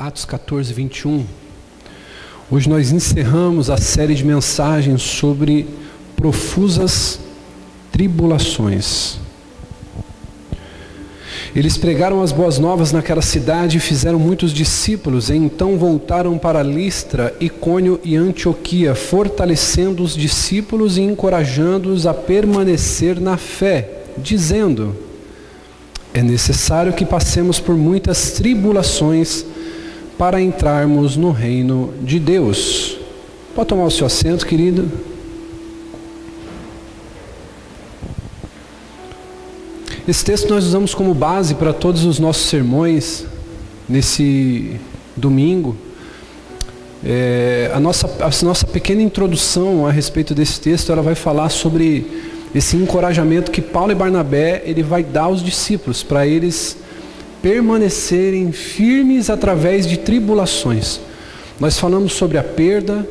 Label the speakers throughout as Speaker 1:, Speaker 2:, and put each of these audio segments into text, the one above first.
Speaker 1: Atos 14, 21. Hoje nós encerramos a série de mensagens sobre profusas tribulações. Eles pregaram as boas novas naquela cidade e fizeram muitos discípulos, e então voltaram para Listra, Icônio e Antioquia, fortalecendo os discípulos e encorajando-os a permanecer na fé, dizendo: É necessário que passemos por muitas tribulações para entrarmos no reino de Deus. Pode tomar o seu assento, querido. Esse texto nós usamos como base para todos os nossos sermões nesse domingo. É, a, nossa, a nossa pequena introdução a respeito desse texto, ela vai falar sobre esse encorajamento que Paulo e Barnabé ele vai dar aos discípulos para eles permanecerem firmes através de tribulações. Nós falamos sobre a perda,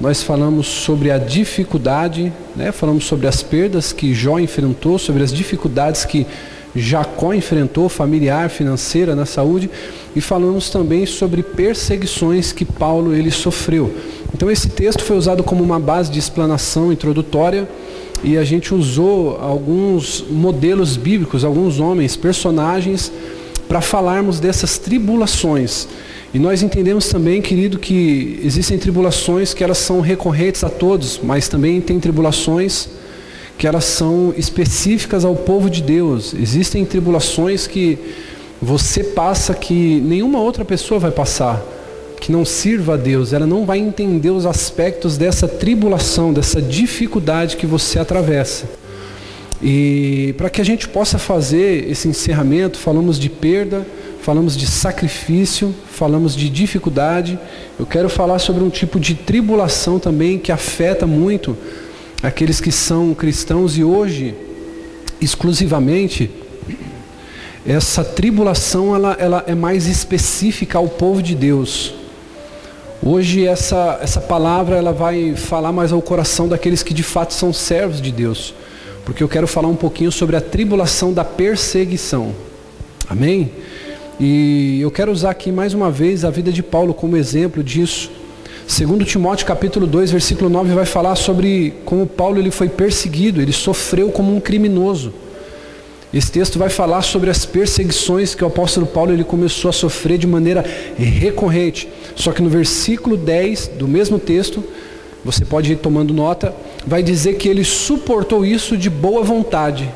Speaker 1: nós falamos sobre a dificuldade, né? falamos sobre as perdas que Jó enfrentou, sobre as dificuldades que Jacó enfrentou, familiar, financeira, na saúde, e falamos também sobre perseguições que Paulo ele sofreu. Então esse texto foi usado como uma base de explanação introdutória e a gente usou alguns modelos bíblicos, alguns homens, personagens para falarmos dessas tribulações. E nós entendemos também, querido, que existem tribulações que elas são recorrentes a todos, mas também tem tribulações que elas são específicas ao povo de Deus. Existem tribulações que você passa que nenhuma outra pessoa vai passar, que não sirva a Deus, ela não vai entender os aspectos dessa tribulação, dessa dificuldade que você atravessa. E para que a gente possa fazer esse encerramento, falamos de perda, falamos de sacrifício, falamos de dificuldade. Eu quero falar sobre um tipo de tribulação também que afeta muito aqueles que são cristãos e hoje, exclusivamente, essa tribulação ela, ela é mais específica ao povo de Deus. Hoje essa, essa palavra ela vai falar mais ao coração daqueles que de fato são servos de Deus porque eu quero falar um pouquinho sobre a tribulação da perseguição. Amém? E eu quero usar aqui mais uma vez a vida de Paulo como exemplo disso. Segundo Timóteo capítulo 2, versículo 9 vai falar sobre como Paulo ele foi perseguido, ele sofreu como um criminoso. Esse texto vai falar sobre as perseguições que o apóstolo Paulo ele começou a sofrer de maneira recorrente. Só que no versículo 10 do mesmo texto, você pode ir tomando nota, vai dizer que ele suportou isso de boa vontade.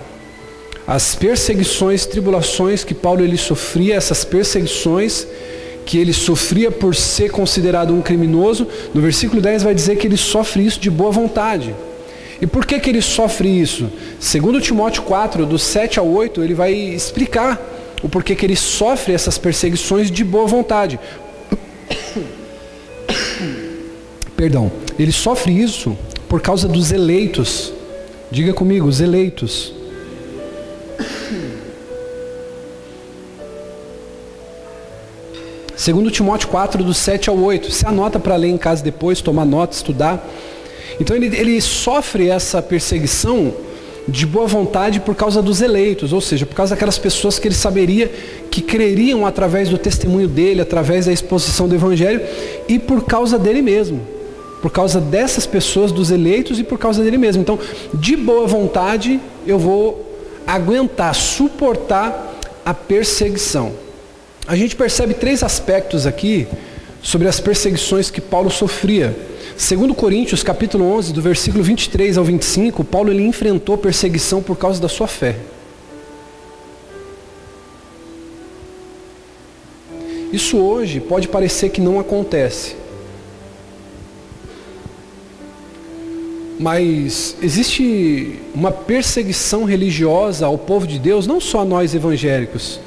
Speaker 1: As perseguições, tribulações que Paulo ele sofria, essas perseguições que ele sofria por ser considerado um criminoso, no versículo 10 vai dizer que ele sofre isso de boa vontade. E por que, que ele sofre isso? Segundo Timóteo 4, do 7 ao 8, ele vai explicar o porquê que ele sofre essas perseguições de boa vontade. Perdão. Ele sofre isso por causa dos eleitos. Diga comigo, os eleitos. Segundo Timóteo 4, do 7 ao 8. Você anota para ler em casa depois, tomar nota, estudar. Então ele, ele sofre essa perseguição de boa vontade por causa dos eleitos, ou seja, por causa daquelas pessoas que ele saberia que creriam através do testemunho dele, através da exposição do evangelho e por causa dele mesmo por causa dessas pessoas, dos eleitos e por causa dele mesmo. Então, de boa vontade, eu vou aguentar, suportar a perseguição. A gente percebe três aspectos aqui sobre as perseguições que Paulo sofria. Segundo Coríntios, capítulo 11, do versículo 23 ao 25, Paulo ele enfrentou perseguição por causa da sua fé. Isso hoje pode parecer que não acontece. Mas existe uma perseguição religiosa ao povo de Deus, não só a nós evangélicos,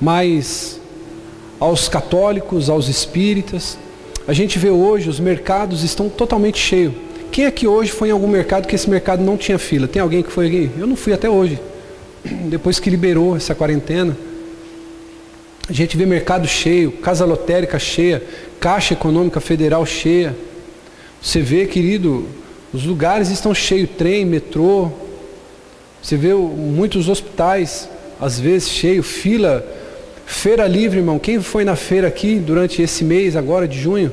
Speaker 1: mas aos católicos, aos espíritas. A gente vê hoje os mercados estão totalmente cheios. Quem aqui hoje foi em algum mercado que esse mercado não tinha fila? Tem alguém que foi aqui? Eu não fui até hoje. Depois que liberou essa quarentena. A gente vê mercado cheio, casa lotérica cheia, caixa econômica federal cheia. Você vê, querido, os lugares estão cheios, trem, metrô. Você vê muitos hospitais, às vezes cheio, fila Feira livre, irmão. Quem foi na feira aqui durante esse mês agora de junho?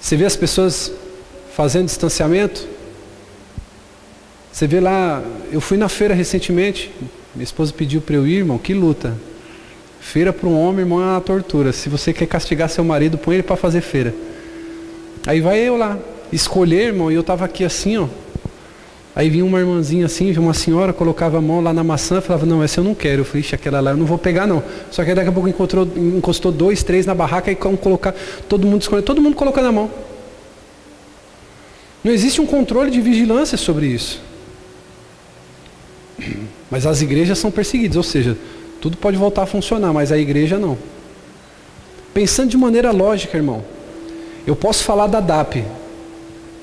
Speaker 1: Você vê as pessoas fazendo distanciamento? Você vê lá, eu fui na feira recentemente, minha esposa pediu para eu ir, irmão, que luta. Feira para um homem, irmão, é uma tortura. Se você quer castigar seu marido, põe ele para fazer feira. Aí vai eu lá, escolher, irmão, e eu estava aqui assim, ó. Aí vinha uma irmãzinha assim, uma senhora, colocava a mão lá na maçã, falava, não, essa eu não quero. Eu falei, ixi, aquela lá eu não vou pegar não. Só que daqui a pouco encontrou, encostou dois, três na barraca e colocar, todo mundo escolhendo, todo mundo colocando a mão. Não existe um controle de vigilância sobre isso. Mas as igrejas são perseguidas, ou seja, tudo pode voltar a funcionar, mas a igreja não. Pensando de maneira lógica, irmão, eu posso falar da DAP.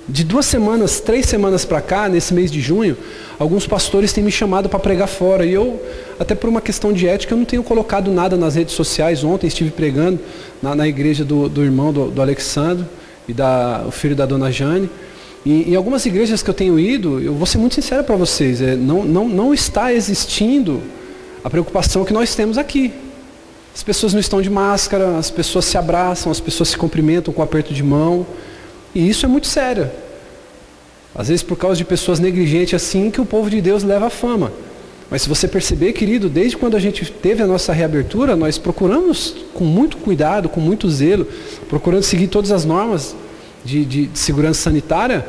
Speaker 1: De duas semanas, três semanas para cá, nesse mês de junho, alguns pastores têm me chamado para pregar fora. E eu, até por uma questão de ética, eu não tenho colocado nada nas redes sociais. Ontem estive pregando na, na igreja do, do irmão do, do Alexandre e da, o filho da dona Jane. E em algumas igrejas que eu tenho ido, eu vou ser muito sincero para vocês, é, não, não, não está existindo a preocupação que nós temos aqui. As pessoas não estão de máscara, as pessoas se abraçam, as pessoas se cumprimentam com um aperto de mão. E isso é muito sério. Às vezes por causa de pessoas negligentes assim que o povo de Deus leva a fama. Mas se você perceber, querido, desde quando a gente teve a nossa reabertura, nós procuramos com muito cuidado, com muito zelo, procurando seguir todas as normas de, de, de segurança sanitária,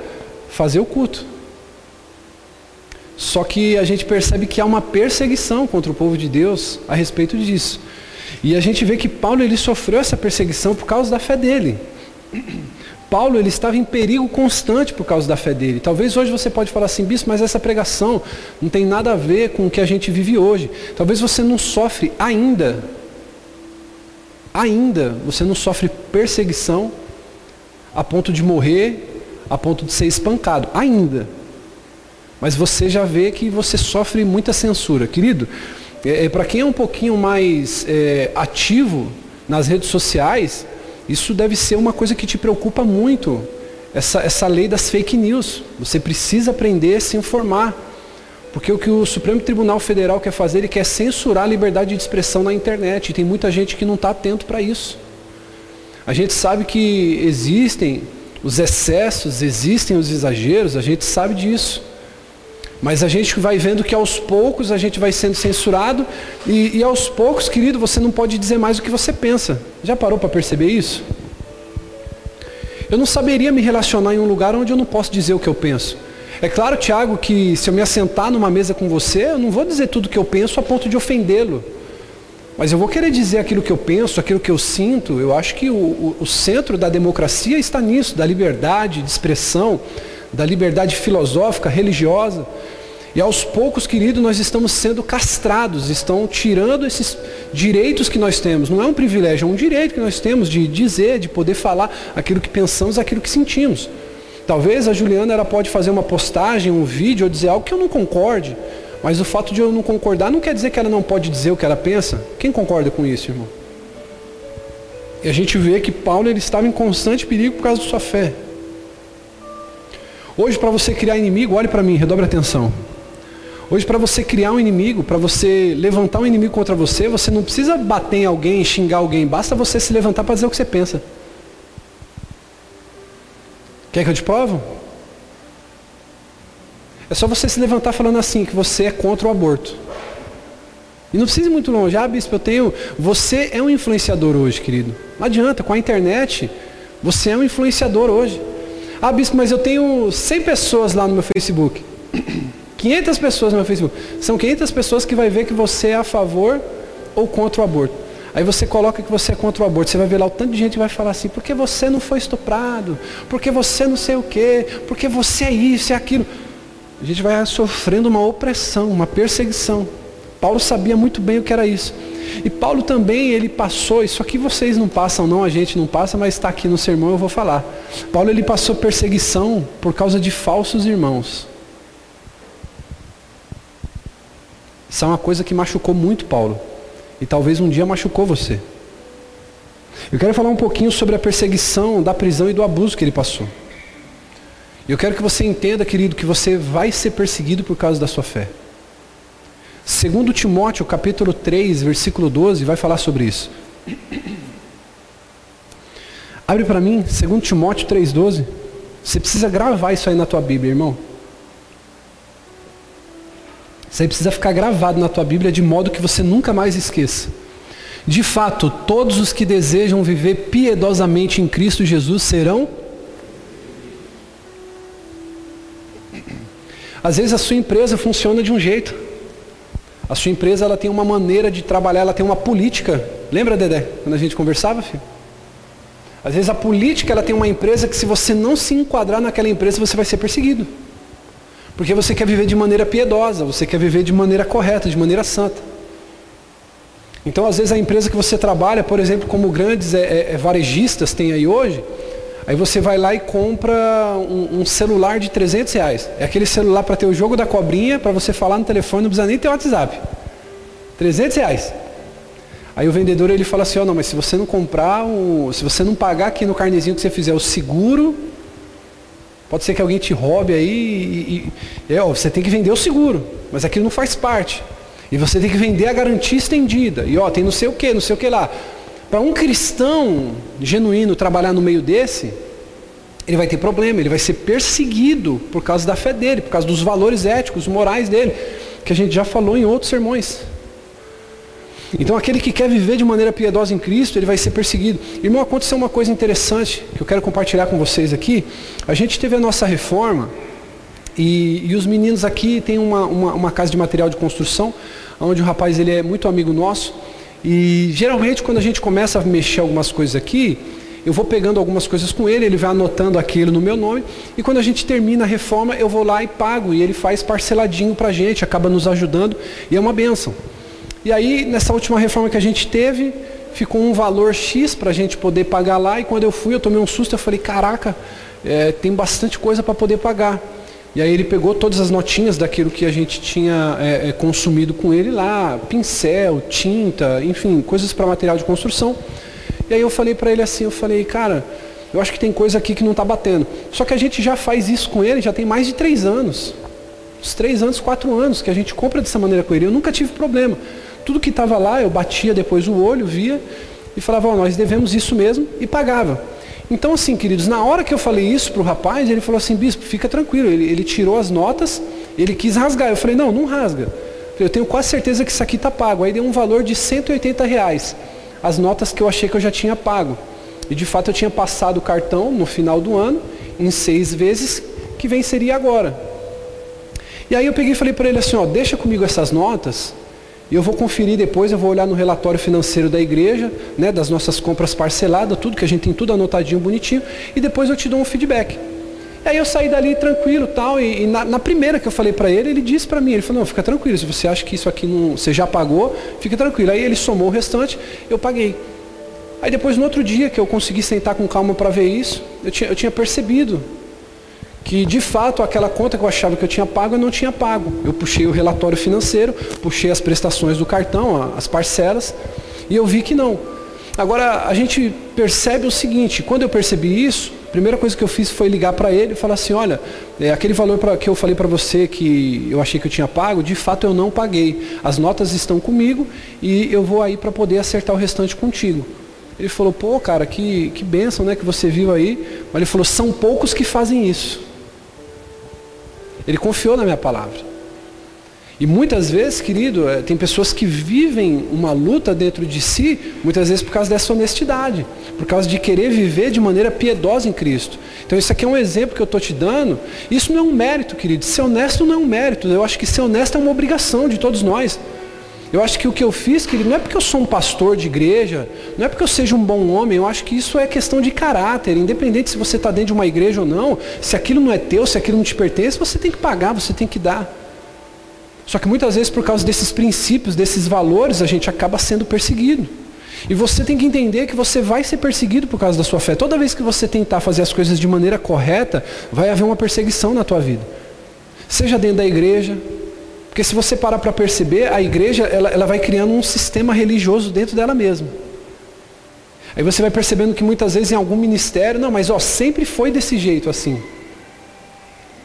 Speaker 1: fazer o culto. Só que a gente percebe que há uma perseguição contra o povo de Deus a respeito disso. E a gente vê que Paulo ele sofreu essa perseguição por causa da fé dele. Paulo ele estava em perigo constante por causa da fé dele. Talvez hoje você pode falar assim, bispo, mas essa pregação não tem nada a ver com o que a gente vive hoje. Talvez você não sofre ainda, ainda você não sofre perseguição a ponto de morrer, a ponto de ser espancado, ainda. Mas você já vê que você sofre muita censura. Querido, é, é para quem é um pouquinho mais é, ativo nas redes sociais, isso deve ser uma coisa que te preocupa muito. Essa, essa lei das fake news. Você precisa aprender a se informar. Porque o que o Supremo Tribunal Federal quer fazer, ele quer censurar a liberdade de expressão na internet. E tem muita gente que não está atento para isso. A gente sabe que existem os excessos, existem os exageros, a gente sabe disso. Mas a gente vai vendo que aos poucos a gente vai sendo censurado e, e aos poucos, querido, você não pode dizer mais o que você pensa. Já parou para perceber isso? Eu não saberia me relacionar em um lugar onde eu não posso dizer o que eu penso. É claro, Tiago, que se eu me assentar numa mesa com você, eu não vou dizer tudo o que eu penso a ponto de ofendê-lo. Mas eu vou querer dizer aquilo que eu penso, aquilo que eu sinto. Eu acho que o, o, o, centro da democracia está nisso, da liberdade de expressão, da liberdade filosófica, religiosa. E aos poucos, querido, nós estamos sendo castrados, estão tirando esses direitos que nós temos. Não é um privilégio, é um direito que nós temos de dizer, de poder falar aquilo que pensamos, aquilo que sentimos. Talvez a Juliana ela pode fazer uma postagem, um vídeo, ou dizer algo que eu não concorde. Mas o fato de eu não concordar não quer dizer que ela não pode dizer o que ela pensa. Quem concorda com isso, irmão? E a gente vê que Paulo ele estava em constante perigo por causa da sua fé. Hoje, para você criar inimigo, olhe para mim, redobre a atenção. Hoje, para você criar um inimigo, para você levantar um inimigo contra você, você não precisa bater em alguém, xingar alguém, basta você se levantar para dizer o que você pensa. Quer que eu te provo? É só você se levantar falando assim, que você é contra o aborto. E não precisa ir muito longe. Ah, bispo, eu tenho. Você é um influenciador hoje, querido. Não adianta, com a internet, você é um influenciador hoje. Ah, bispo, mas eu tenho 100 pessoas lá no meu Facebook. 500 pessoas no meu Facebook. São 500 pessoas que vai ver que você é a favor ou contra o aborto. Aí você coloca que você é contra o aborto. Você vai ver lá o tanto de gente que vai falar assim, porque você não foi estuprado, porque você não sei o quê, porque você é isso, é aquilo a gente vai sofrendo uma opressão, uma perseguição. Paulo sabia muito bem o que era isso. E Paulo também, ele passou, isso aqui vocês não passam não, a gente não passa, mas está aqui no sermão, eu vou falar. Paulo, ele passou perseguição por causa de falsos irmãos. Isso é uma coisa que machucou muito Paulo. E talvez um dia machucou você. Eu quero falar um pouquinho sobre a perseguição da prisão e do abuso que ele passou. Eu quero que você entenda, querido, que você vai ser perseguido por causa da sua fé. Segundo Timóteo, capítulo 3, versículo 12, vai falar sobre isso. Abre para mim, segundo Timóteo 3,12. Você precisa gravar isso aí na tua Bíblia, irmão. Isso aí precisa ficar gravado na tua Bíblia de modo que você nunca mais esqueça. De fato, todos os que desejam viver piedosamente em Cristo Jesus serão. Às vezes a sua empresa funciona de um jeito. A sua empresa ela tem uma maneira de trabalhar, ela tem uma política. Lembra, Dedé, quando a gente conversava, filho? Às vezes a política ela tem uma empresa que se você não se enquadrar naquela empresa, você vai ser perseguido. Porque você quer viver de maneira piedosa, você quer viver de maneira correta, de maneira santa. Então, às vezes, a empresa que você trabalha, por exemplo, como grandes é, é, é varejistas tem aí hoje, aí você vai lá e compra um, um celular de 300 reais. É aquele celular para ter o jogo da cobrinha, para você falar no telefone, não precisa nem ter WhatsApp. 300 reais. Aí o vendedor ele fala assim, ó, oh, não, mas se você não comprar, um, se você não pagar aqui no carnezinho que você fizer o seguro, pode ser que alguém te roube aí e, e é, ó, você tem que vender o seguro, mas aquilo não faz parte. E você tem que vender a garantia estendida. E ó, tem não sei o que, não sei o que lá. Para um cristão genuíno trabalhar no meio desse, ele vai ter problema, ele vai ser perseguido por causa da fé dele, por causa dos valores éticos, morais dele, que a gente já falou em outros sermões. Então aquele que quer viver de maneira piedosa em Cristo, ele vai ser perseguido. Irmão, aconteceu uma coisa interessante que eu quero compartilhar com vocês aqui. A gente teve a nossa reforma e, e os meninos aqui têm uma, uma, uma casa de material de construção onde o rapaz ele é muito amigo nosso. E geralmente quando a gente começa a mexer algumas coisas aqui, eu vou pegando algumas coisas com ele, ele vai anotando aquilo no meu nome, e quando a gente termina a reforma, eu vou lá e pago, e ele faz parceladinho para a gente, acaba nos ajudando, e é uma benção. E aí, nessa última reforma que a gente teve, ficou um valor X para a gente poder pagar lá, e quando eu fui, eu tomei um susto, eu falei, caraca, é, tem bastante coisa para poder pagar. E aí ele pegou todas as notinhas daquilo que a gente tinha é, é, consumido com ele lá, pincel, tinta, enfim, coisas para material de construção. E aí eu falei para ele assim, eu falei, cara, eu acho que tem coisa aqui que não está batendo. Só que a gente já faz isso com ele, já tem mais de três anos. Uns três anos, quatro anos que a gente compra dessa maneira com ele. Eu nunca tive problema. Tudo que estava lá, eu batia depois o olho, via e falava, oh, nós devemos isso mesmo e pagava. Então, assim, queridos, na hora que eu falei isso para o rapaz, ele falou assim, bispo, fica tranquilo. Ele, ele, tirou as notas, ele quis rasgar. Eu falei, não, não rasga. Eu tenho quase certeza que isso aqui está pago. Aí deu um valor de 180 reais. As notas que eu achei que eu já tinha pago. E de fato eu tinha passado o cartão no final do ano, em seis vezes, que venceria agora. E aí eu peguei e falei para ele assim, ó, deixa comigo essas notas, e eu vou conferir depois, eu vou olhar no relatório financeiro da igreja, né, das nossas compras parceladas, tudo que a gente tem tudo anotadinho, bonitinho, e depois eu te dou um feedback. E aí eu saí dali tranquilo tal, e, e na, na, primeira que eu falei para ele, ele disse para mim, ele falou, não, fica tranquilo, se você acha que isso aqui não, você já pagou, fica tranquilo. Aí ele somou o restante, eu paguei. Aí depois no outro dia que eu consegui sentar com calma para ver isso, eu tinha, eu tinha percebido que de fato aquela conta que eu achava que eu tinha pago, eu não tinha pago. Eu puxei o relatório financeiro, puxei as prestações do cartão, as parcelas, e eu vi que não. Agora, a gente percebe o seguinte, quando eu percebi isso, a primeira coisa que eu fiz foi ligar para ele e falar assim, olha, é, aquele valor pra, que eu falei para você que eu achei que eu tinha pago, de fato eu não paguei. As notas estão comigo e eu vou aí para poder acertar o restante contigo. Ele falou, pô, cara, que, que bênção né, que você viu aí. Mas ele falou, são poucos que fazem isso. Ele confiou na minha palavra. E muitas vezes, querido, eh, tem pessoas que vivem uma luta dentro de si, muitas vezes por causa dessa honestidade, por causa de querer viver de maneira piedosa em Cristo. Então, isso aqui é um exemplo que eu estou te dando. Isso não é um mérito, querido. Ser honesto não é um mérito. Eu acho que ser honesto é uma obrigação de todos nós. Eu acho que o que eu fiz, querido, não é porque eu sou um pastor de igreja, não é porque eu seja um bom homem, eu acho que isso é questão de caráter, independente se você está dentro de uma igreja ou não, se aquilo não é teu, se aquilo não te pertence, você tem que pagar, você tem que dar. Só que muitas vezes por causa desses princípios, desses valores, a gente acaba sendo perseguido. E você tem que entender que você vai ser perseguido por causa da sua fé. Toda vez que você tentar fazer as coisas de maneira correta, vai haver uma perseguição na tua vida. Seja dentro da igreja, porque se você parar para perceber, a igreja ela, ela vai criando um sistema religioso dentro dela mesma. Aí você vai percebendo que muitas vezes em algum ministério, não, mas ó, sempre foi desse jeito assim.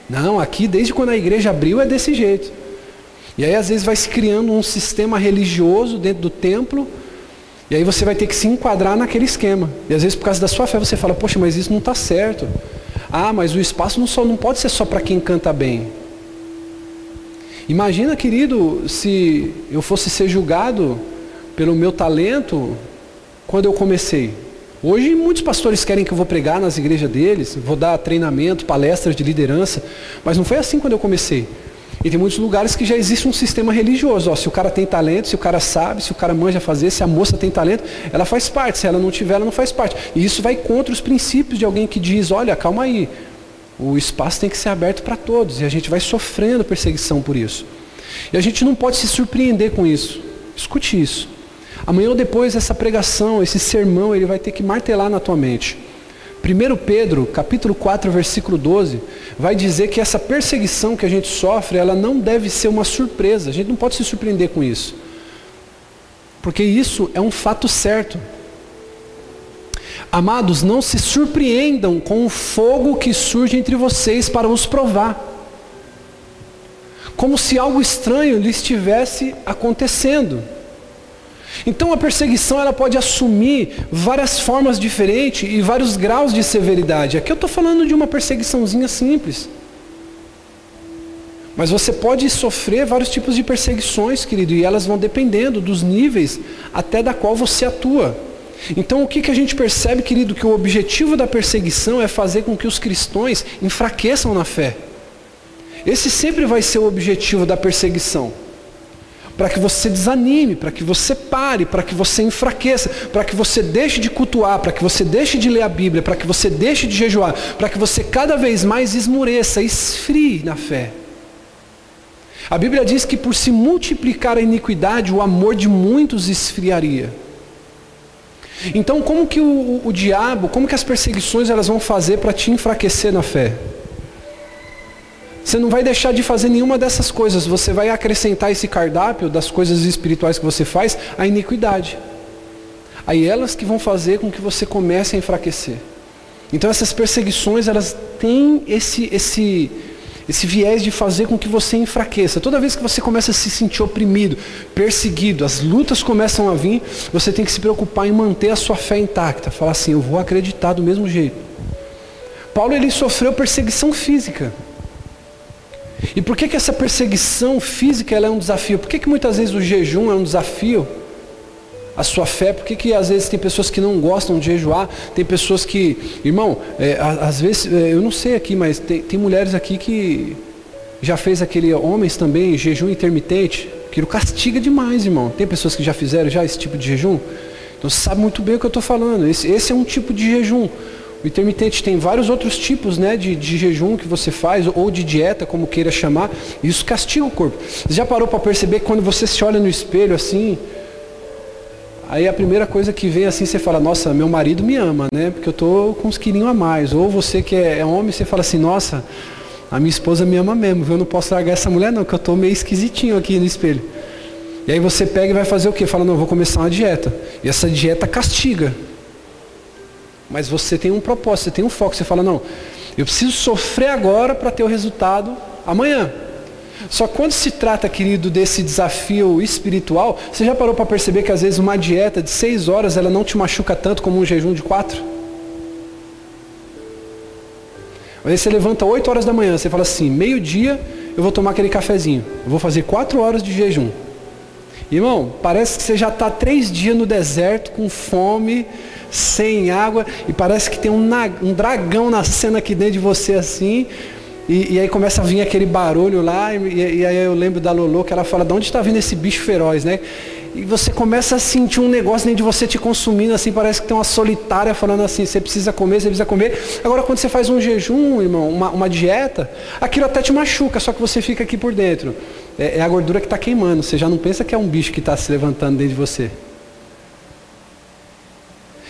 Speaker 1: Não, aqui desde quando a igreja abriu é desse jeito. E aí às vezes vai se criando um sistema religioso dentro do templo, e aí você vai ter que se enquadrar naquele esquema. E às vezes por causa da sua fé você fala, poxa, mas isso não está certo. Ah, mas o espaço não, só, não pode ser só para quem canta bem. Imagina, querido, se eu fosse ser julgado pelo meu talento quando eu comecei. Hoje muitos pastores querem que eu vou pregar nas igrejas deles, vou dar treinamento, palestras de liderança, mas não foi assim quando eu comecei. E tem muitos lugares que já existe um sistema religioso. Ó, se o cara tem talento, se o cara sabe, se o cara manja fazer, se a moça tem talento, ela faz parte. Se ela não tiver, ela não faz parte. E isso vai contra os princípios de alguém que diz, olha, calma aí, o espaço tem que ser aberto para todos. E a gente vai sofrendo perseguição por isso. E a gente não pode se surpreender com isso. Escute isso. Amanhã ou depois essa pregação, esse sermão, ele vai ter que martelar na tua mente. 1 Pedro, capítulo 4, versículo 12, vai dizer que essa perseguição que a gente sofre, ela não deve ser uma surpresa. A gente não pode se surpreender com isso. Porque isso é um fato certo. Amados, não se surpreendam com o fogo que surge entre vocês para os provar. Como se algo estranho lhe estivesse acontecendo. Então a perseguição ela pode assumir várias formas diferentes e vários graus de severidade. Aqui eu estou falando de uma perseguiçãozinha simples. Mas você pode sofrer vários tipos de perseguições, querido, e elas vão dependendo dos níveis até da qual você atua. Então o que, que a gente percebe, querido, que o objetivo da perseguição é fazer com que os cristãos enfraqueçam na fé. Esse sempre vai ser o objetivo da perseguição para que você desanime, para que você pare, para que você enfraqueça, para que você deixe de cultuar, para que você deixe de ler a Bíblia, para que você deixe de jejuar, para que você cada vez mais esmoreça, esfrie na fé. A Bíblia diz que por se multiplicar a iniquidade, o amor de muitos esfriaria. Então, como que o, o diabo, como que as perseguições elas vão fazer para te enfraquecer na fé? Você não vai deixar de fazer nenhuma dessas coisas, você vai acrescentar esse cardápio das coisas espirituais que você faz à iniquidade. Aí elas que vão fazer com que você comece a enfraquecer. Então essas perseguições, elas têm esse, esse, esse viés de fazer com que você enfraqueça. Toda vez que você começa a se sentir oprimido, perseguido, as lutas começam a vir, você tem que se preocupar em manter a sua fé intacta. Falar assim, eu vou acreditar do mesmo jeito. Paulo ele sofreu perseguição física. E por que, que essa perseguição física é um desafio? Por que, que muitas vezes o jejum é um desafio? A sua fé, por que, que às vezes tem pessoas que não gostam de jejuar? Tem pessoas que, irmão, é, às vezes, é, eu não sei aqui, mas tem, tem mulheres aqui que já fez aquele, homens também, jejum intermitente, que castiga demais, irmão. Tem pessoas que já fizeram já esse tipo de jejum? Então você sabe muito bem o que eu estou falando. Esse, esse é um tipo de jejum. O intermitente tem vários outros tipos né, de, de jejum que você faz, ou de dieta, como queira chamar, e isso castiga o corpo. Você já parou para perceber que quando você se olha no espelho assim, aí a primeira coisa que vem assim, você fala, nossa, meu marido me ama, né? Porque eu estou com uns quilinhos a mais. Ou você que é, é homem, você fala assim, nossa, a minha esposa me ama mesmo, eu não posso largar essa mulher não, que eu estou meio esquisitinho aqui no espelho. E aí você pega e vai fazer o quê? Fala, não, vou começar uma dieta. E essa dieta castiga. Mas você tem um propósito, você tem um foco. Você fala, não, eu preciso sofrer agora para ter o resultado amanhã. Só quando se trata, querido, desse desafio espiritual, você já parou para perceber que às vezes uma dieta de seis horas ela não te machuca tanto como um jejum de quatro? Vezes você levanta 8 horas da manhã, você fala assim, meio-dia eu vou tomar aquele cafezinho. Eu vou fazer quatro horas de jejum. Irmão, parece que você já está três dias no deserto, com fome, sem água, e parece que tem um, um dragão nascendo aqui dentro de você assim. E, e, aí começa a vir aquele barulho lá, e, e, aí eu lembro da Lolo que ela fala, de onde está vindo esse bicho feroz, né? E você começa a sentir um negócio dentro de você te consumindo, assim, parece que tem uma solitária falando assim, você precisa comer, você precisa comer. Agora quando você faz um jejum, irmão, uma, uma dieta, aquilo até te machuca, só que você fica aqui por dentro. É, é a gordura que está queimando, você já não pensa que é um bicho que está se levantando dentro de você.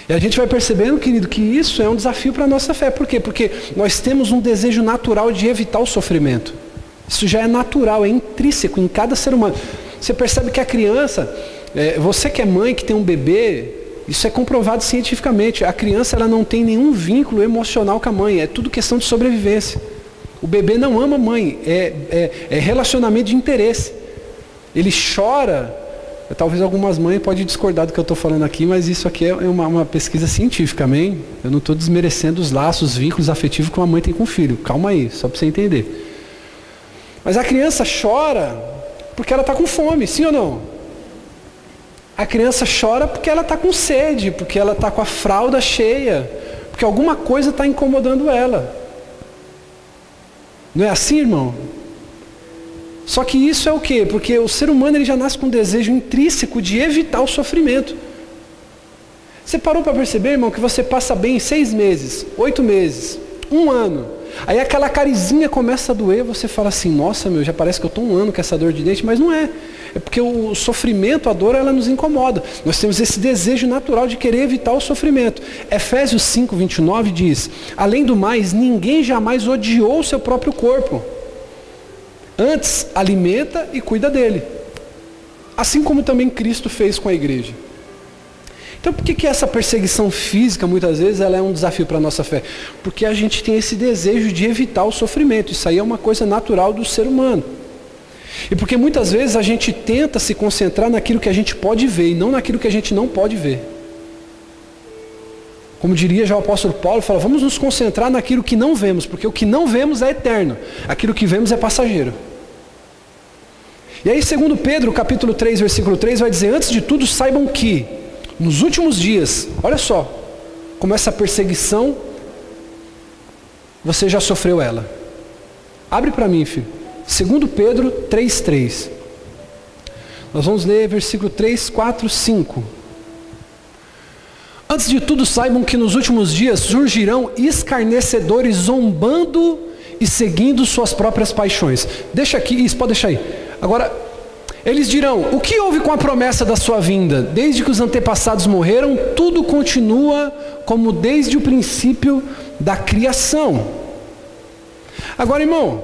Speaker 1: E a gente vai percebendo, querido, que isso é um desafio para a nossa fé. Por quê? Porque nós temos um desejo natural de evitar o sofrimento. Isso já é natural, é intrínseco em cada ser humano. Você percebe que a criança, é, você que é mãe, que tem um bebê, isso é comprovado cientificamente. A criança ela não tem nenhum vínculo emocional com a mãe, é tudo questão de sobrevivência. O bebê não ama a mãe, é, é, é relacionamento de interesse. Ele chora. Talvez algumas mães podem discordar do que eu estou falando aqui, mas isso aqui é uma, uma pesquisa científica, amém? Eu não estou desmerecendo os laços, os vínculos afetivos que uma mãe tem com o filho. Calma aí, só para você entender. Mas a criança chora porque ela está com fome, sim ou não? A criança chora porque ela está com sede, porque ela está com a fralda cheia, porque alguma coisa está incomodando ela. Não é assim, irmão? Só que isso é o quê? Porque o ser humano ele já nasce com um desejo intrínseco de evitar o sofrimento. Você parou para perceber, irmão, que você passa bem seis meses, oito meses, um ano. Aí aquela carizinha começa a doer, você fala assim, nossa meu, já parece que eu estou um ano com essa dor de dente, mas não é. É porque o sofrimento, a dor, ela nos incomoda. Nós temos esse desejo natural de querer evitar o sofrimento. Efésios 5, 29 diz, além do mais, ninguém jamais odiou o seu próprio corpo. Antes, alimenta e cuida dele. Assim como também Cristo fez com a igreja. Então por que, que essa perseguição física, muitas vezes, ela é um desafio para a nossa fé? Porque a gente tem esse desejo de evitar o sofrimento. Isso aí é uma coisa natural do ser humano. E porque muitas vezes a gente tenta se concentrar naquilo que a gente pode ver e não naquilo que a gente não pode ver. Como diria já o apóstolo Paulo, fala, vamos nos concentrar naquilo que não vemos, porque o que não vemos é eterno, aquilo que vemos é passageiro. E aí, segundo Pedro, capítulo 3, versículo 3, vai dizer, antes de tudo, saibam que, nos últimos dias, olha só, como essa perseguição, você já sofreu ela. Abre para mim, filho. Segundo Pedro 3, 3. Nós vamos ler versículo 3, 4, 5. Antes de tudo, saibam que nos últimos dias surgirão escarnecedores zombando e seguindo suas próprias paixões. Deixa aqui, isso pode deixar aí. Agora, eles dirão: O que houve com a promessa da sua vinda? Desde que os antepassados morreram, tudo continua como desde o princípio da criação. Agora, irmão,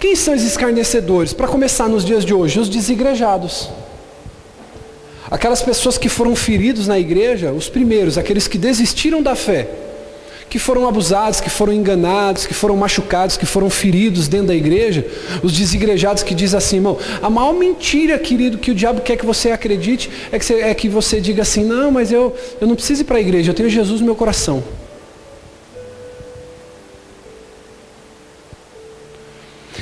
Speaker 1: quem são os escarnecedores? Para começar nos dias de hoje, os desigrejados. Aquelas pessoas que foram feridos na igreja, os primeiros, aqueles que desistiram da fé, que foram abusados, que foram enganados, que foram machucados, que foram feridos dentro da igreja, os desigrejados que dizem assim, irmão, a maior mentira, querido, que o diabo quer que você acredite é que você, é que você diga assim, não, mas eu, eu não preciso ir para a igreja, eu tenho Jesus no meu coração.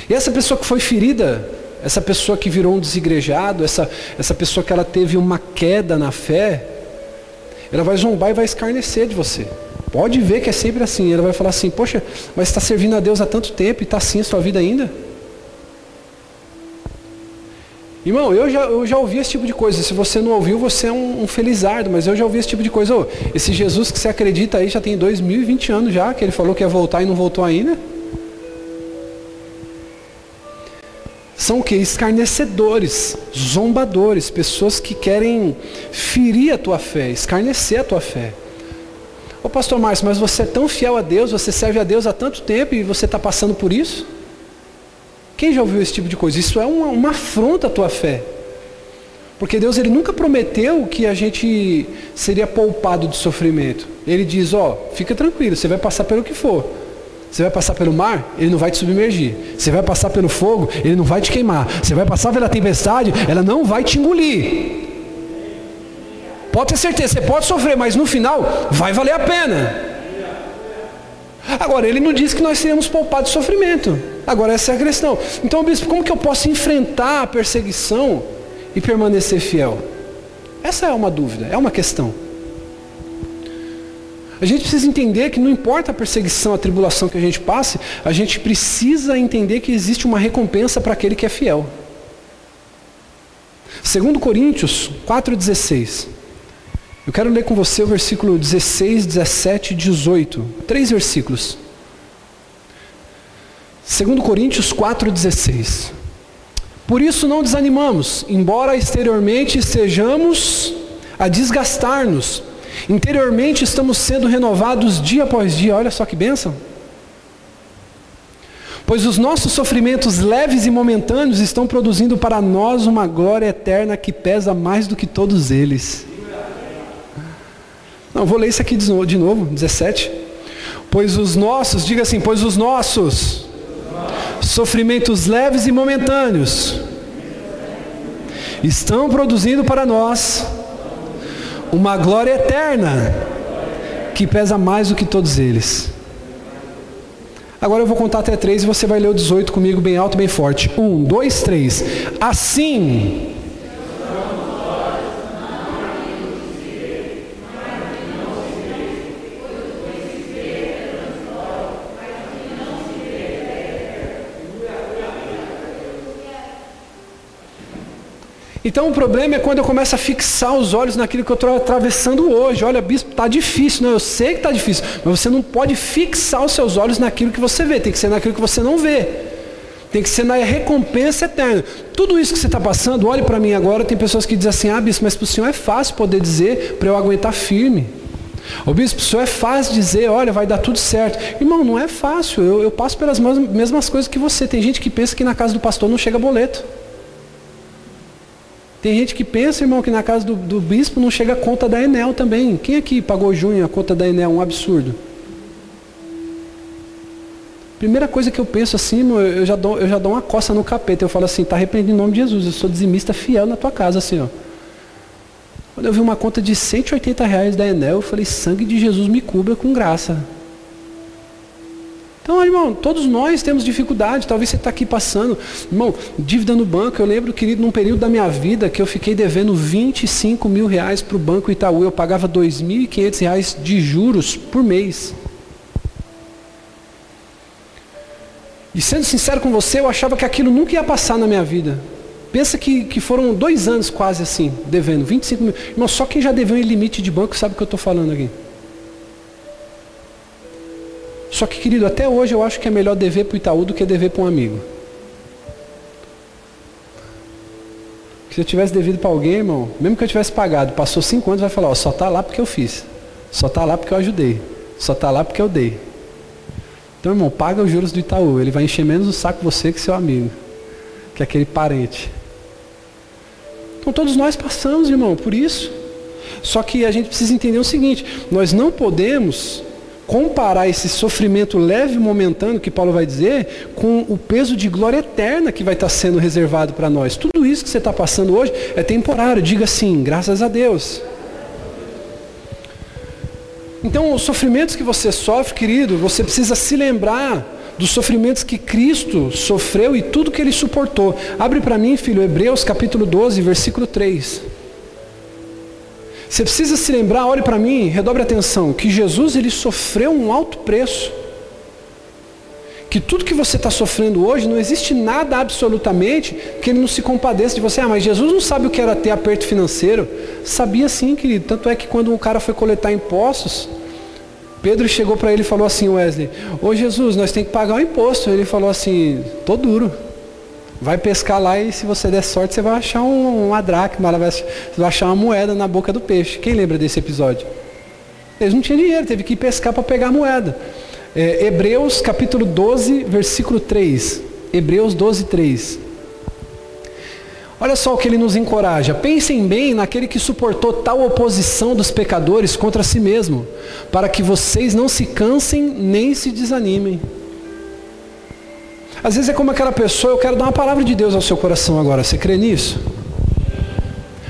Speaker 1: E essa pessoa que foi ferida, essa pessoa que virou um desigrejado, essa, essa pessoa que ela teve uma queda na fé, ela vai zombar e vai escarnecer de você. Pode ver que é sempre assim. Ela vai falar assim, poxa, mas está servindo a Deus há tanto tempo e está assim a sua vida ainda? Irmão, eu já, eu já ouvi esse tipo de coisa. Se você não ouviu, você é um, um felizardo, mas eu já ouvi esse tipo de coisa. Oh, esse Jesus que você acredita aí já tem 2020 anos já, que ele falou que ia voltar e não voltou ainda. São o que? Escarnecedores, zombadores, pessoas que querem ferir a tua fé, escarnecer a tua fé. Ô pastor Márcio, mas você é tão fiel a Deus, você serve a Deus há tanto tempo e você está passando por isso? Quem já ouviu esse tipo de coisa? Isso é uma, uma afronta à tua fé. Porque Deus ele nunca prometeu que a gente seria poupado de sofrimento. Ele diz, ó, oh, fica tranquilo, você vai passar pelo que for. Você vai passar pelo mar, ele não vai te submergir. Você vai passar pelo fogo, ele não vai te queimar. Você vai passar pela tempestade, ela não vai te engolir. Pode ter certeza, você pode sofrer, mas no final vai valer a pena. Agora, ele não diz que nós seremos poupados de sofrimento. Agora, essa é a questão. Então, bispo, como que eu posso enfrentar a perseguição e permanecer fiel? Essa é uma dúvida, é uma questão. A gente precisa entender que não importa a perseguição, a tribulação que a gente passe, a gente precisa entender que existe uma recompensa para aquele que é fiel. Segundo Coríntios 4,16. Eu quero ler com você o versículo 16, 17 e 18. Três versículos. Segundo Coríntios 4,16. Por isso não desanimamos, embora exteriormente estejamos a desgastar-nos Interiormente estamos sendo renovados dia após dia. Olha só que bênção. Pois os nossos sofrimentos leves e momentâneos estão produzindo para nós uma glória eterna que pesa mais do que todos eles. Não, vou ler isso aqui de novo, de novo 17. Pois os nossos, diga assim, pois os nossos Sofrimentos leves e momentâneos estão produzindo para nós uma glória eterna que pesa mais do que todos eles. Agora eu vou contar até três e você vai ler o 18 comigo bem alto, bem forte. Um, dois, três. Assim. Então o problema é quando eu começo a fixar os olhos naquilo que eu estou atravessando hoje. Olha, bispo, está difícil. Não, eu sei que está difícil, mas você não pode fixar os seus olhos naquilo que você vê. Tem que ser naquilo que você não vê. Tem que ser na recompensa eterna. Tudo isso que você está passando, olhe para mim agora, tem pessoas que dizem assim, ah, bispo, mas para o senhor é fácil poder dizer para eu aguentar firme. O bispo, o senhor é fácil dizer, olha, vai dar tudo certo. Irmão, não é fácil. Eu, eu passo pelas mesmas coisas que você. Tem gente que pensa que na casa do pastor não chega boleto. Tem gente que pensa, irmão, que na casa do, do bispo não chega a conta da Enel também. Quem aqui pagou junho a conta da Enel? Um absurdo. Primeira coisa que eu penso assim, irmão, eu já dou, eu já dou uma coça no capeta. Eu falo assim, está repreendido em nome de Jesus. Eu sou dizimista fiel na tua casa, assim, ó. Quando eu vi uma conta de 180 reais da Enel, eu falei, sangue de Jesus me cubra com graça. Então, irmão, todos nós temos dificuldade. Talvez você está aqui passando. Irmão, dívida no banco. Eu lembro, querido, num período da minha vida que eu fiquei devendo 25 mil reais para o Banco Itaú. Eu pagava 2.500 reais de juros por mês. E sendo sincero com você, eu achava que aquilo nunca ia passar na minha vida. Pensa que, que foram dois anos quase assim, devendo 25 mil. Irmão, só quem já deveu em limite de banco sabe o que eu estou falando aqui. Só que, querido, até hoje eu acho que é melhor dever para o Itaú do que dever para um amigo. Se eu tivesse devido para alguém, irmão, mesmo que eu tivesse pagado, passou cinco anos, vai falar, ó, só está lá porque eu fiz. Só está lá porque eu ajudei. Só está lá porque eu dei. Então, irmão, paga os juros do Itaú. Ele vai encher menos o saco você que seu amigo. Que aquele parente. Então todos nós passamos, irmão, por isso. Só que a gente precisa entender o seguinte, nós não podemos comparar esse sofrimento leve e momentâneo que Paulo vai dizer com o peso de glória eterna que vai estar sendo reservado para nós. Tudo isso que você está passando hoje é temporário. Diga assim, graças a Deus. Então, os sofrimentos que você sofre, querido, você precisa se lembrar dos sofrimentos que Cristo sofreu e tudo que ele suportou. Abre para mim, filho, Hebreus capítulo 12, versículo 3. Você precisa se lembrar, olhe para mim, redobre atenção, que Jesus ele sofreu um alto preço. Que tudo que você está sofrendo hoje, não existe nada absolutamente que ele não se compadeça de você. Ah, mas Jesus não sabe o que era ter aperto financeiro. Sabia sim, querido. Tanto é que quando um cara foi coletar impostos, Pedro chegou para ele e falou assim, Wesley, ô Jesus, nós temos que pagar o imposto. Ele falou assim, tô duro. Vai pescar lá e se você der sorte, você vai achar um, uma dracma, você vai achar uma moeda na boca do peixe. Quem lembra desse episódio? Eles não tinham dinheiro, teve que ir pescar para pegar a moeda. É, Hebreus capítulo 12, versículo 3. Hebreus 12, 3. Olha só o que ele nos encoraja. Pensem bem naquele que suportou tal oposição dos pecadores contra si mesmo, para que vocês não se cansem nem se desanimem. Às vezes é como aquela pessoa, eu quero dar uma palavra de Deus ao seu coração agora. Você crê nisso?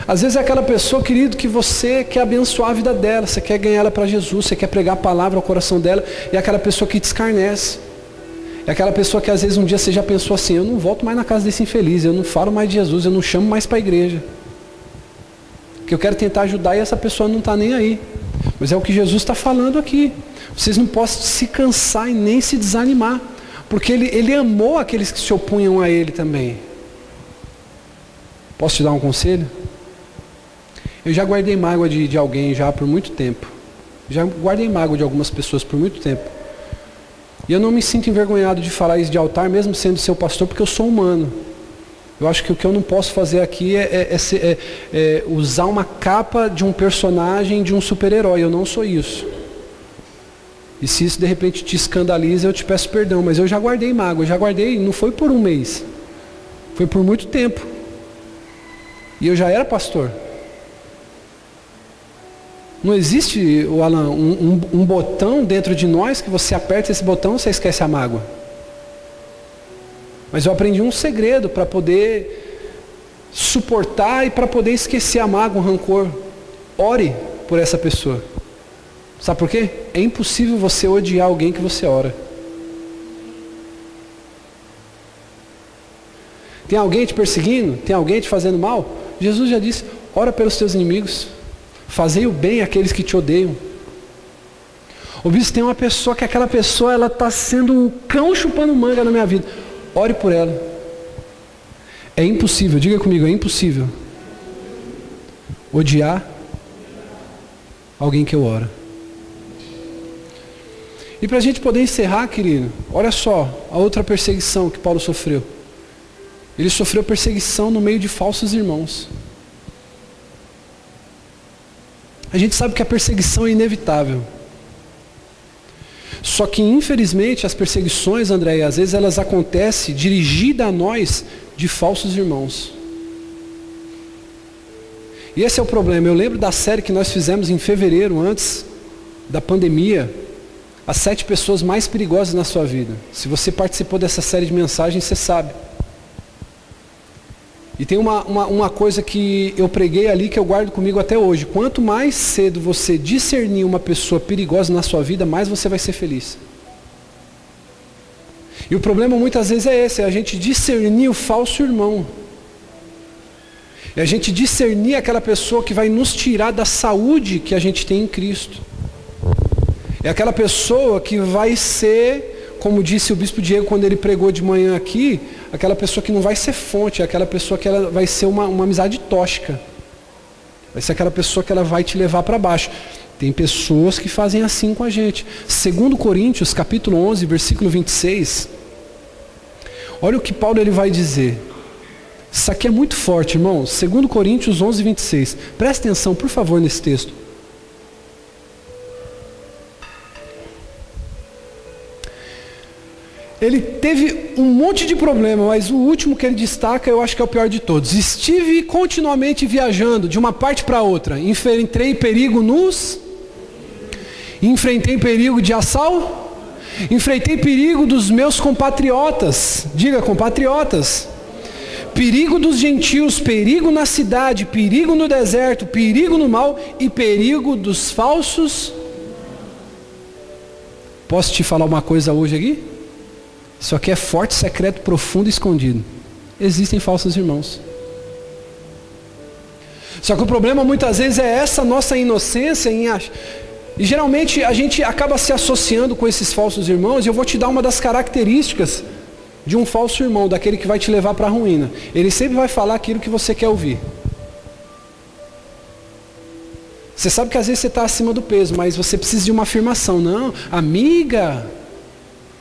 Speaker 1: Às vezes é aquela pessoa, querido, que você quer abençoar a vida dela, você quer ganhar ela para Jesus, você quer pregar a palavra ao coração dela, e é aquela pessoa que te escarnece. É aquela pessoa que às vezes um dia você já pensou assim, eu não volto mais na casa desse infeliz, eu não falo mais de Jesus, eu não chamo mais para a igreja. Que eu quero tentar ajudar e essa pessoa não está nem aí. Mas é o que Jesus está falando aqui. Vocês não podem se cansar e nem se desanimar. Porque ele, ele amou aqueles que se opunham a ele também. Posso te dar um conselho? Eu já guardei mágoa de, de alguém já por muito tempo. Já guardei mágoa de algumas pessoas por muito tempo. E eu não me sinto envergonhado de falar isso de altar, mesmo sendo seu pastor, porque eu sou humano. Eu acho que o que eu não posso fazer aqui é, é, é, é, é usar uma capa de um personagem, de um super-herói. Eu não sou isso. E se isso de repente te escandaliza, eu te peço perdão. Mas eu já guardei mágoa, eu já guardei, não foi por um mês. Foi por muito tempo. E eu já era pastor. Não existe, o Alan, um, um, um, botão dentro de nós que você aperta esse botão você esquece a mágoa. Mas eu aprendi um segredo para poder suportar e para poder esquecer a mágoa, o rancor. Ore por essa pessoa. Sabe por quê? É impossível você odiar alguém que você ora. Tem alguém te perseguindo? Tem alguém te fazendo mal? Jesus já disse: ora pelos teus inimigos. Fazei o bem àqueles que te odeiam. O bispo tem uma pessoa que aquela pessoa ela está sendo um cão chupando manga na minha vida. Ore por ela. É impossível, diga comigo, é impossível odiar alguém que eu oro. E para a gente poder encerrar, querido, olha só a outra perseguição que Paulo sofreu. Ele sofreu perseguição no meio de falsos irmãos. A gente sabe que a perseguição é inevitável. Só que, infelizmente, as perseguições, André, às vezes elas acontecem dirigidas a nós de falsos irmãos. E esse é o problema. Eu lembro da série que nós fizemos em fevereiro, antes da pandemia, as sete pessoas mais perigosas na sua vida. Se você participou dessa série de mensagens, você sabe. E tem uma, uma, uma, coisa que eu preguei ali que eu guardo comigo até hoje. Quanto mais cedo você discernir uma pessoa perigosa na sua vida, mais você vai ser feliz. E o problema muitas vezes é esse, é a gente discernir o falso irmão. É a gente discernir aquela pessoa que vai nos tirar da saúde que a gente tem em Cristo. É aquela pessoa que vai ser, como disse o bispo Diego quando ele pregou de manhã aqui, aquela pessoa que não vai ser fonte, é aquela pessoa que ela vai ser uma, uma amizade tóxica. Vai ser aquela pessoa que ela vai te levar para baixo. Tem pessoas que fazem assim com a gente. Segundo Coríntios, capítulo 11, versículo 26. Olha o que Paulo ele vai dizer. Isso aqui é muito forte, irmão. Segundo Coríntios 11, 26. Presta atenção, por favor, nesse texto. Ele teve um monte de problema, mas o último que ele destaca eu acho que é o pior de todos. Estive continuamente viajando de uma parte para outra. Enfrentei perigo nos. Enfrentei perigo de assalto. Enfrentei perigo dos meus compatriotas. Diga, compatriotas. Perigo dos gentios, perigo na cidade, perigo no deserto, perigo no mal e perigo dos falsos. Posso te falar uma coisa hoje aqui? Isso aqui é forte, secreto, profundo e escondido. Existem falsos irmãos. Só que o problema muitas vezes é essa nossa inocência em achar. E geralmente a gente acaba se associando com esses falsos irmãos, e eu vou te dar uma das características de um falso irmão, daquele que vai te levar para a ruína. Ele sempre vai falar aquilo que você quer ouvir. Você sabe que às vezes você está acima do peso, mas você precisa de uma afirmação. Não, amiga,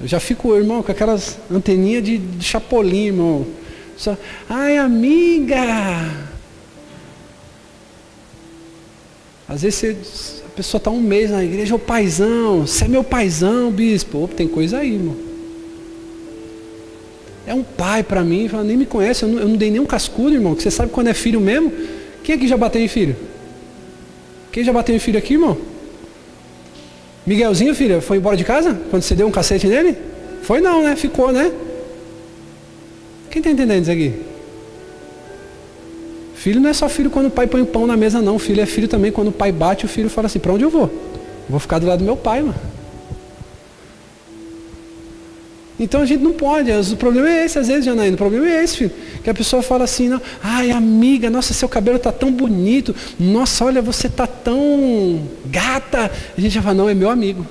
Speaker 1: eu já fico, irmão, com aquelas anteninhas de, de chapolim, irmão. Só, Ai, amiga. Às vezes você, a pessoa está um mês na igreja, o paizão, você é meu paizão, bispo. Opa, tem coisa aí, irmão. É um pai para mim, fala, nem me conhece, eu não, eu não, dei nenhum cascudo, irmão, que você sabe quando é filho mesmo. Quem aqui já bateu em filho? Quem já bateu em filho aqui, irmão? Miguelzinho, filha, foi embora de casa? Quando você deu um cacete nele? Foi não, né? Ficou, né? Quem está entendendo isso aqui? Filho não é só filho quando o pai põe o pão na mesa, não. Filho é filho também quando o pai bate, o filho fala assim, para onde eu vou? vou ficar do lado do meu pai, mano. Então a gente não pode. O problema é esse, às vezes, Janaína. O problema é esse, filho. Que a pessoa fala assim, não, ai amiga, nossa, seu cabelo está tão bonito. Nossa, olha, você está tão gata. A gente já fala, não, é meu amigo.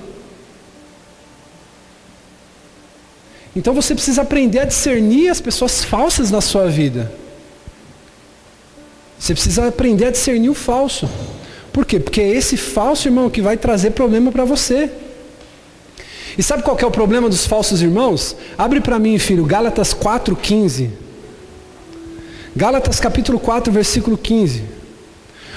Speaker 1: Então você precisa aprender a discernir as pessoas falsas na sua vida. Você precisa aprender a discernir o falso. Por quê? Porque é esse falso, irmão, que vai trazer problema para você. E sabe qual é o problema dos falsos irmãos? Abre para mim, filho, Gálatas 4,15. Gálatas capítulo 4, versículo 15.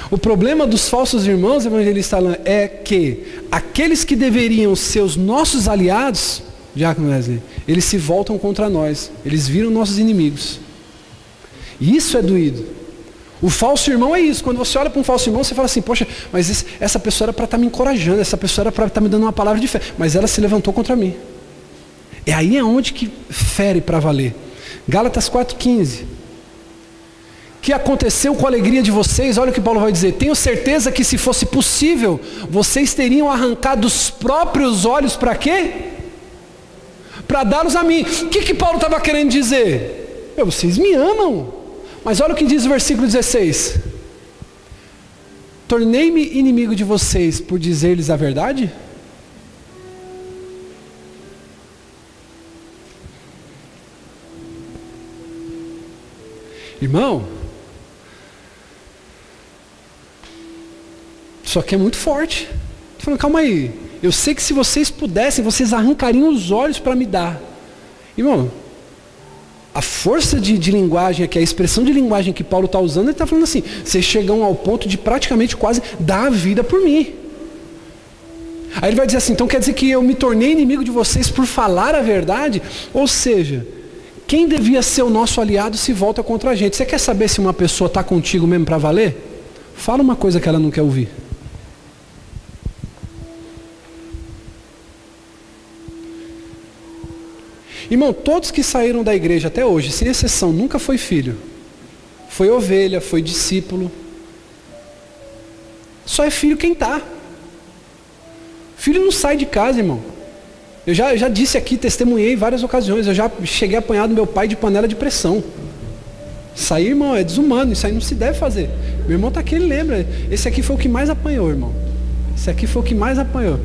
Speaker 1: O problema dos falsos irmãos, evangelista Alain, é que aqueles que deveriam ser os nossos aliados, Diácono Wesley, eles se voltam contra nós. Eles viram nossos inimigos. E isso é doído. O falso irmão é isso. Quando você olha para um falso irmão, você fala assim, poxa, mas esse, essa pessoa era para estar tá me encorajando, essa pessoa era para estar tá me dando uma palavra de fé. Mas ela se levantou contra mim. É aí é onde que fere para valer. Gálatas 4,15. Que aconteceu com a alegria de vocês? Olha o que Paulo vai dizer. Tenho certeza que se fosse possível, vocês teriam arrancado os próprios olhos para quê? Para dá-los a mim. O que, que Paulo estava querendo dizer? vocês me amam. Mas olha o que diz o versículo 16. Tornei-me inimigo de vocês por dizer-lhes a verdade? Irmão, isso aqui é muito forte. Estou falando, calma aí. Eu sei que se vocês pudessem, vocês arrancariam os olhos para me dar. Irmão, a força de, de, linguagem aqui, a expressão de linguagem que Paulo está usando, ele está falando assim: vocês chegam ao ponto de praticamente quase dar a vida por mim. Aí ele vai dizer assim: então quer dizer que eu me tornei inimigo de vocês por falar a verdade? Ou seja, quem devia ser o nosso aliado se volta contra a gente. Você quer saber se uma pessoa está contigo mesmo para valer? Fala uma coisa que ela não quer ouvir. Irmão, todos que saíram da igreja até hoje, sem exceção, nunca foi filho. Foi ovelha, foi discípulo. Só é filho quem está. Filho não sai de casa, irmão. Eu já, eu já disse aqui, testemunhei em várias ocasiões, eu já cheguei a apanhar do meu pai de panela de pressão. Aí, irmão, é desumano, isso aí não se deve fazer. Meu irmão está aqui, ele lembra. Esse aqui foi o que mais apanhou, irmão. Esse aqui foi o que mais apanhou.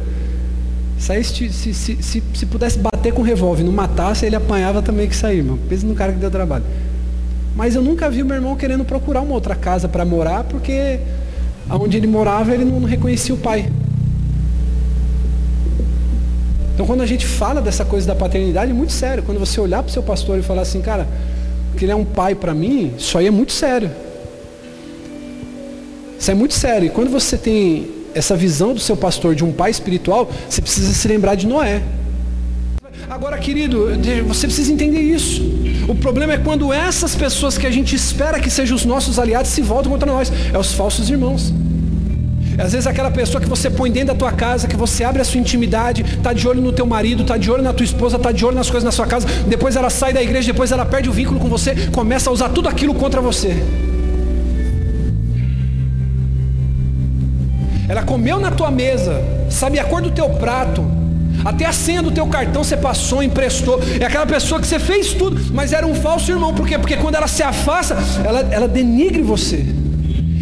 Speaker 1: Aí, se, se, se, se pudesse bater com um revólver, não matasse, ele apanhava também que sair, irmão. Pensa no cara que deu trabalho. Mas eu nunca vi o meu irmão querendo procurar uma outra casa para morar, porque onde ele morava ele não, não reconhecia o pai. Então quando a gente fala dessa coisa da paternidade, é muito sério. Quando você olhar para o seu pastor e falar assim, cara, que ele é um pai para mim, isso aí é muito sério. Isso é muito sério. E quando você tem essa visão do seu pastor de um pai espiritual, você precisa se lembrar de Noé. Agora, querido, você precisa entender isso. O problema é quando essas pessoas que a gente espera que sejam os nossos aliados se voltam contra nós. É os falsos irmãos. Às vezes aquela pessoa que você põe dentro da tua casa, que você abre a sua intimidade, está de olho no teu marido, está de olho na tua esposa, está de olho nas coisas na sua casa, depois ela sai da igreja, depois ela perde o vínculo com você, começa a usar tudo aquilo contra você. Ela comeu na tua mesa, sabe a cor do teu prato, até a senha do teu cartão você passou, emprestou. É aquela pessoa que você fez tudo, mas era um falso irmão. Por quê? Porque quando ela se afasta, ela, ela denigre você.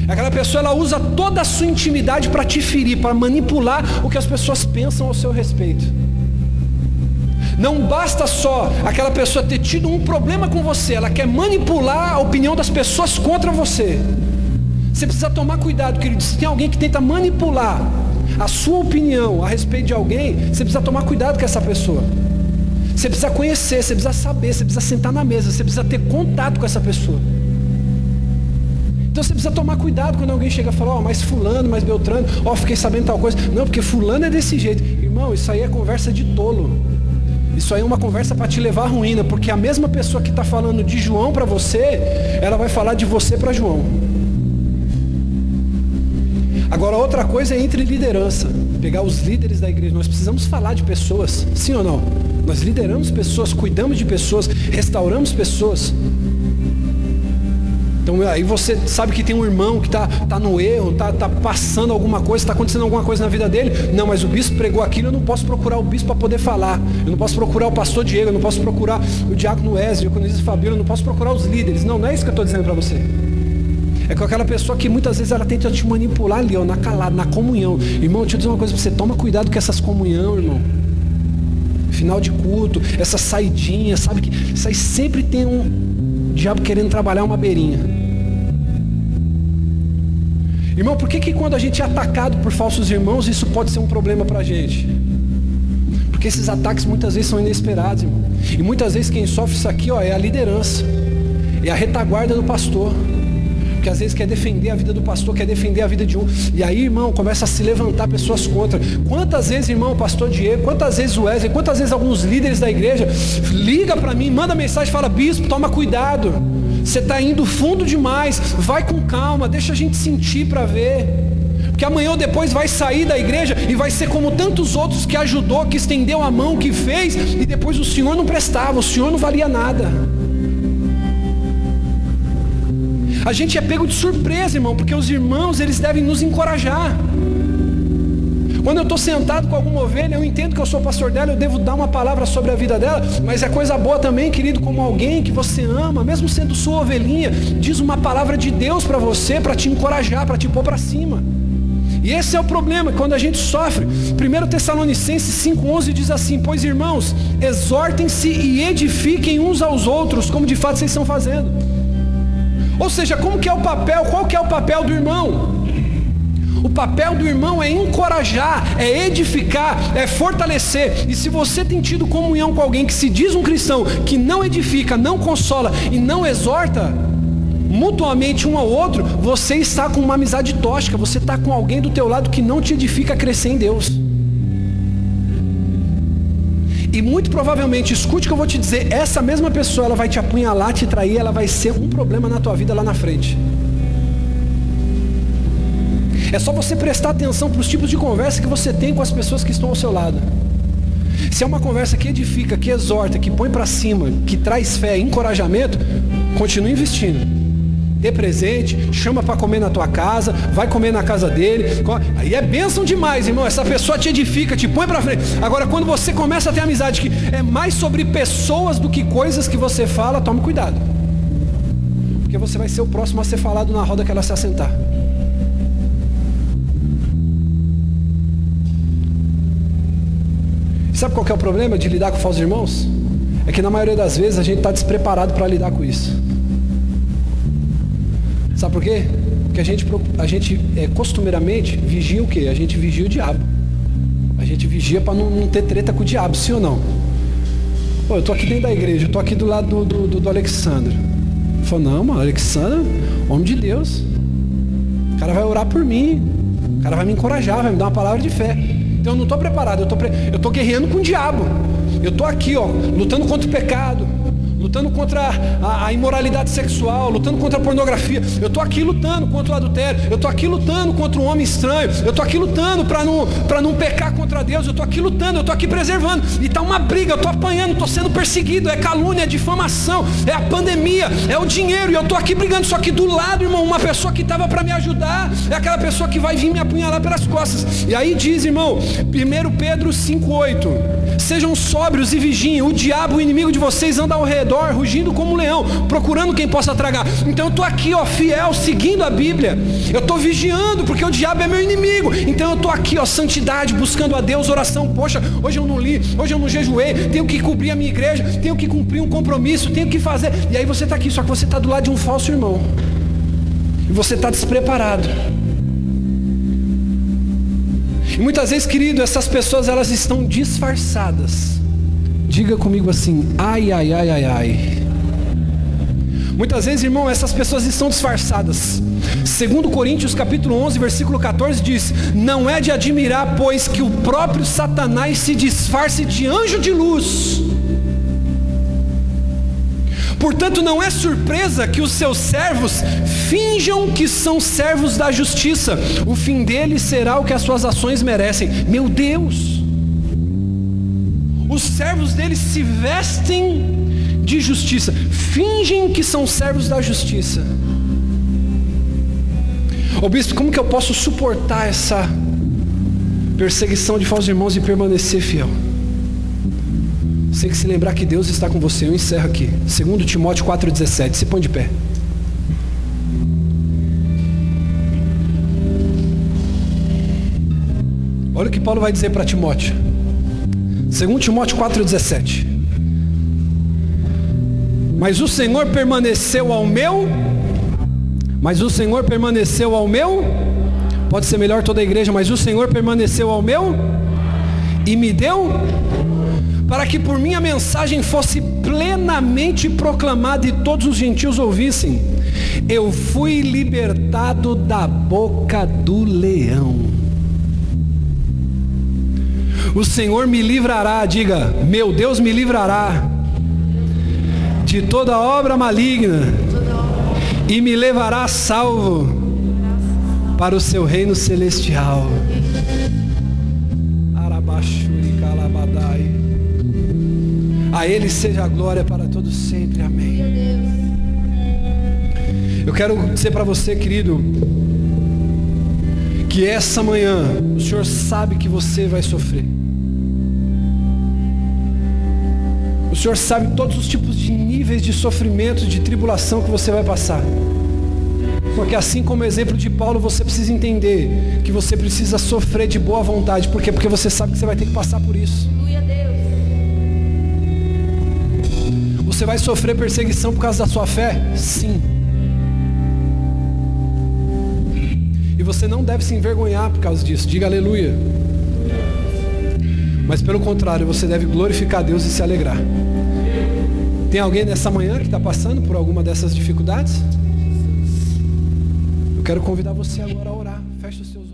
Speaker 1: Aquela pessoa ela usa toda a sua intimidade para te ferir, para manipular o que as pessoas pensam ao seu respeito. Não basta só aquela pessoa ter tido um problema com você, ela quer manipular a opinião das pessoas contra você. Você precisa tomar cuidado, querido. Se tem alguém que tenta manipular a sua opinião a respeito de alguém, você precisa tomar cuidado com essa pessoa. Você precisa conhecer, você precisa saber, você precisa sentar na mesa, você precisa ter contato com essa pessoa. Então você precisa tomar cuidado quando alguém chega e fala, ó, oh, mas fulano, mas Beltrano, ó, oh, fiquei sabendo tal coisa. Não, porque fulano é desse jeito. Irmão, isso aí é conversa de tolo. Isso aí é uma conversa para te levar à ruína, porque a mesma pessoa que está falando de João para você, ela vai falar de você para João. Agora, outra coisa é entre liderança. Pegar os líderes da igreja. Nós precisamos falar de pessoas, sim ou não? Nós lideramos pessoas, cuidamos de pessoas, restauramos pessoas. Então aí você sabe que tem um irmão que está tá no erro, está tá passando alguma coisa, está acontecendo alguma coisa na vida dele. Não, mas o bispo pregou aquilo, eu não posso procurar o bispo para poder falar. Eu não posso procurar o pastor Diego, eu não posso procurar o diácono Wesley, o Conizio Fabíola, eu não posso procurar os líderes. Não, não é isso que eu estou dizendo para você. É com aquela pessoa que muitas vezes ela tenta te manipular ali, ó, na calada, na comunhão. Irmão, deixa eu dizer uma coisa para você, toma cuidado com essas comunhão, irmão. Final de culto, essa saidinha, sabe que isso aí sempre tem um diabo querendo trabalhar uma beirinha. Irmão, por que, que quando a gente é atacado por falsos irmãos, isso pode ser um problema para a gente? Porque esses ataques muitas vezes são inesperados, irmão. E muitas vezes quem sofre isso aqui ó, é a liderança, é a retaguarda do pastor. Porque às vezes quer defender a vida do pastor, quer defender a vida de um. E aí, irmão, começa a se levantar pessoas contra. Quantas vezes, irmão, o pastor Diego, quantas vezes o Wesley, quantas vezes alguns líderes da igreja liga para mim, manda mensagem, fala, bispo, toma cuidado. Você está indo fundo demais. Vai com calma, deixa a gente sentir para ver. Porque amanhã ou depois vai sair da igreja e vai ser como tantos outros que ajudou, que estendeu a mão, que fez, e depois o Senhor não prestava, o Senhor não valia nada. A gente é pego de surpresa, irmão, porque os irmãos, eles devem nos encorajar. Quando eu estou sentado com alguma ovelha, eu entendo que eu sou pastor dela, eu devo dar uma palavra sobre a vida dela, mas é coisa boa também, querido, como alguém que você ama, mesmo sendo sua ovelhinha, diz uma palavra de Deus para você, para te encorajar, para te pôr para cima. E esse é o problema, quando a gente sofre. 1 Tessalonicenses 5,11 diz assim: Pois irmãos, exortem-se e edifiquem uns aos outros, como de fato vocês estão fazendo. Ou seja, como que é o papel? Qual que é o papel do irmão? O papel do irmão é encorajar, é edificar, é fortalecer. E se você tem tido comunhão com alguém que se diz um cristão, que não edifica, não consola e não exorta, mutuamente um ao outro, você está com uma amizade tóxica, você está com alguém do teu lado que não te edifica a crescer em Deus. E muito provavelmente, escute o que eu vou te dizer, essa mesma pessoa ela vai te apunhalar, te trair, ela vai ser um problema na tua vida lá na frente. É só você prestar atenção para os tipos de conversa que você tem com as pessoas que estão ao seu lado. Se é uma conversa que edifica, que exorta, que põe para cima, que traz fé, encorajamento, continue investindo. Dê presente, chama para comer na tua casa, vai comer na casa dele. Aí é bênção demais, irmão. Essa pessoa te edifica, te põe para frente. Agora, quando você começa a ter amizade que é mais sobre pessoas do que coisas que você fala, tome cuidado. Porque você vai ser o próximo a ser falado na roda que ela se assentar. Sabe qual é o problema de lidar com falsos irmãos? É que na maioria das vezes a gente está despreparado para lidar com isso. Sabe por quê? Porque a gente, a gente é, costumeiramente vigia o quê? A gente vigia o diabo. A gente vigia para não, não, ter treta com o diabo, sim ou não? Pô, eu tô aqui dentro da igreja, eu tô aqui do lado do, do, do Alexandre. Falou, não, mano, Alexandre, homem de Deus. O cara vai orar por mim. O cara vai me encorajar, vai me dar uma palavra de fé. Então eu não estou preparado, eu estou pre... eu guerreando com o diabo. Eu estou aqui, ó, lutando contra o pecado, lutando contra a, a, imoralidade sexual, lutando contra a pornografia. Eu estou aqui lutando contra o adultério. Eu estou aqui lutando contra um homem estranho. Eu estou aqui lutando para não, não pecar contra Deus. Eu estou aqui lutando, eu estou aqui preservando. E está uma briga, eu estou apanhando, estou sendo perseguido. É calúnia, é difamação, é a pandemia, é o dinheiro. E eu estou aqui brigando. Só que do lado, irmão, uma pessoa que estava para me ajudar é aquela pessoa que vai vir me apunhalar pelas costas. E aí diz, irmão, 1 Pedro 5,8: Sejam sóbrios e vigiem. O diabo, o inimigo de vocês, anda ao redor rugindo como um leão, procurando quem possa tragar. Então eu estou aqui, ó, fiel, seguindo a Bíblia. Eu estou vigiando, porque o diabo é meu inimigo. Então eu estou aqui, ó, santidade, buscando a Deus, oração. Poxa, hoje eu não li, hoje eu não jejuei, tenho que cobrir a minha igreja, tenho que cumprir um compromisso, tenho que fazer. E aí você está aqui, só que você está do lado de um falso irmão. E você está despreparado. E muitas vezes, querido, essas pessoas elas estão disfarçadas Diga comigo assim: ai, ai, ai, ai, ai. Muitas vezes, irmão, essas pessoas estão disfarçadas. Segundo Coríntios capítulo 11, versículo 14 diz: "Não é de admirar, pois que o próprio Satanás se disfarce de anjo de luz. Portanto, não é surpresa que os seus servos finjam que são servos da justiça. O fim deles será o que as suas ações merecem." Meu Deus! os servos deles se vestem de justiça, fingem que são servos da justiça. Ô bispo, como que eu posso suportar essa perseguição de falsos irmãos e permanecer fiel? Você que se lembrar que Deus está com você. Eu encerro aqui. Segundo Timóteo 4,17. Se põe de pé. Olha o que Paulo vai dizer para Timóteo. Segundo Timóteo 4,17. Mas o Senhor permaneceu ao meu. Mas o Senhor permaneceu ao meu. Pode ser melhor toda a igreja, mas o Senhor permaneceu ao meu. E me deu. Para que por minha mensagem fosse plenamente proclamada e todos os gentios ouvissem. Eu fui libertado da boca do leão. O Senhor me livrará, diga, meu Deus me livrará de toda obra maligna e me levará salvo para o seu reino celestial. A Ele seja a glória para todos sempre. Amém. Eu quero dizer para você, querido, que essa manhã o Senhor sabe que você vai sofrer. O Senhor sabe todos os tipos de níveis de sofrimento, de tribulação que você vai passar. Porque assim como o exemplo de Paulo, você precisa entender que você precisa sofrer de boa vontade. Por quê? Porque você sabe que você vai ter que passar por isso. Você vai sofrer perseguição por causa da sua fé? Sim. E você não deve se envergonhar por causa disso. Diga aleluia. Mas pelo contrário, você deve glorificar Deus e se alegrar. Tem alguém nessa manhã que está passando por alguma dessas dificuldades? Eu quero convidar você agora a orar. Feche os seus